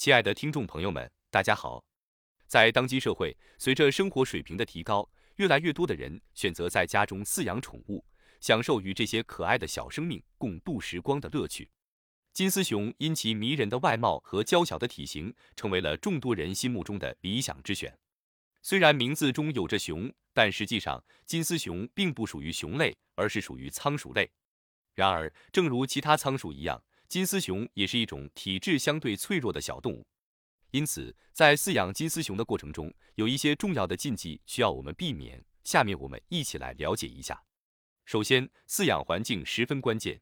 亲爱的听众朋友们，大家好。在当今社会，随着生活水平的提高，越来越多的人选择在家中饲养宠物，享受与这些可爱的小生命共度时光的乐趣。金丝熊因其迷人的外貌和娇小的体型，成为了众多人心目中的理想之选。虽然名字中有着熊，但实际上金丝熊并不属于熊类，而是属于仓鼠类。然而，正如其他仓鼠一样，金丝熊也是一种体质相对脆弱的小动物，因此在饲养金丝熊的过程中，有一些重要的禁忌需要我们避免。下面我们一起来了解一下。首先，饲养环境十分关键，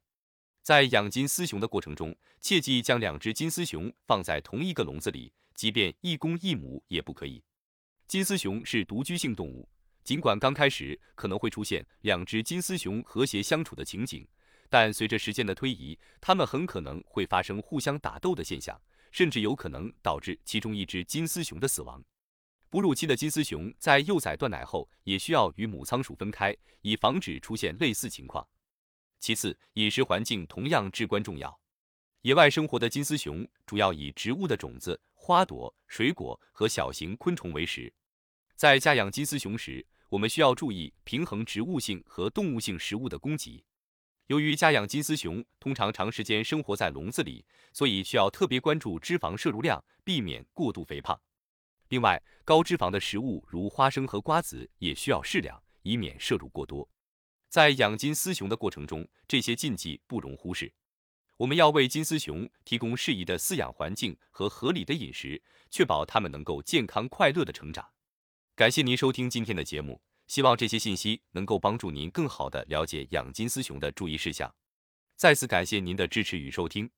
在养金丝熊的过程中，切记将两只金丝熊放在同一个笼子里，即便一公一母也不可以。金丝熊是独居性动物，尽管刚开始可能会出现两只金丝熊和谐相处的情景。但随着时间的推移，它们很可能会发生互相打斗的现象，甚至有可能导致其中一只金丝熊的死亡。哺乳期的金丝熊在幼崽断奶后，也需要与母仓鼠分开，以防止出现类似情况。其次，饮食环境同样至关重要。野外生活的金丝熊主要以植物的种子、花朵、水果和小型昆虫为食。在家养金丝熊时，我们需要注意平衡植物性和动物性食物的供给。由于家养金丝熊通常长时间生活在笼子里，所以需要特别关注脂肪摄入量，避免过度肥胖。另外，高脂肪的食物如花生和瓜子也需要适量，以免摄入过多。在养金丝熊的过程中，这些禁忌不容忽视。我们要为金丝熊提供适宜的饲养环境和合理的饮食，确保它们能够健康快乐的成长。感谢您收听今天的节目。希望这些信息能够帮助您更好的了解养金丝熊的注意事项。再次感谢您的支持与收听。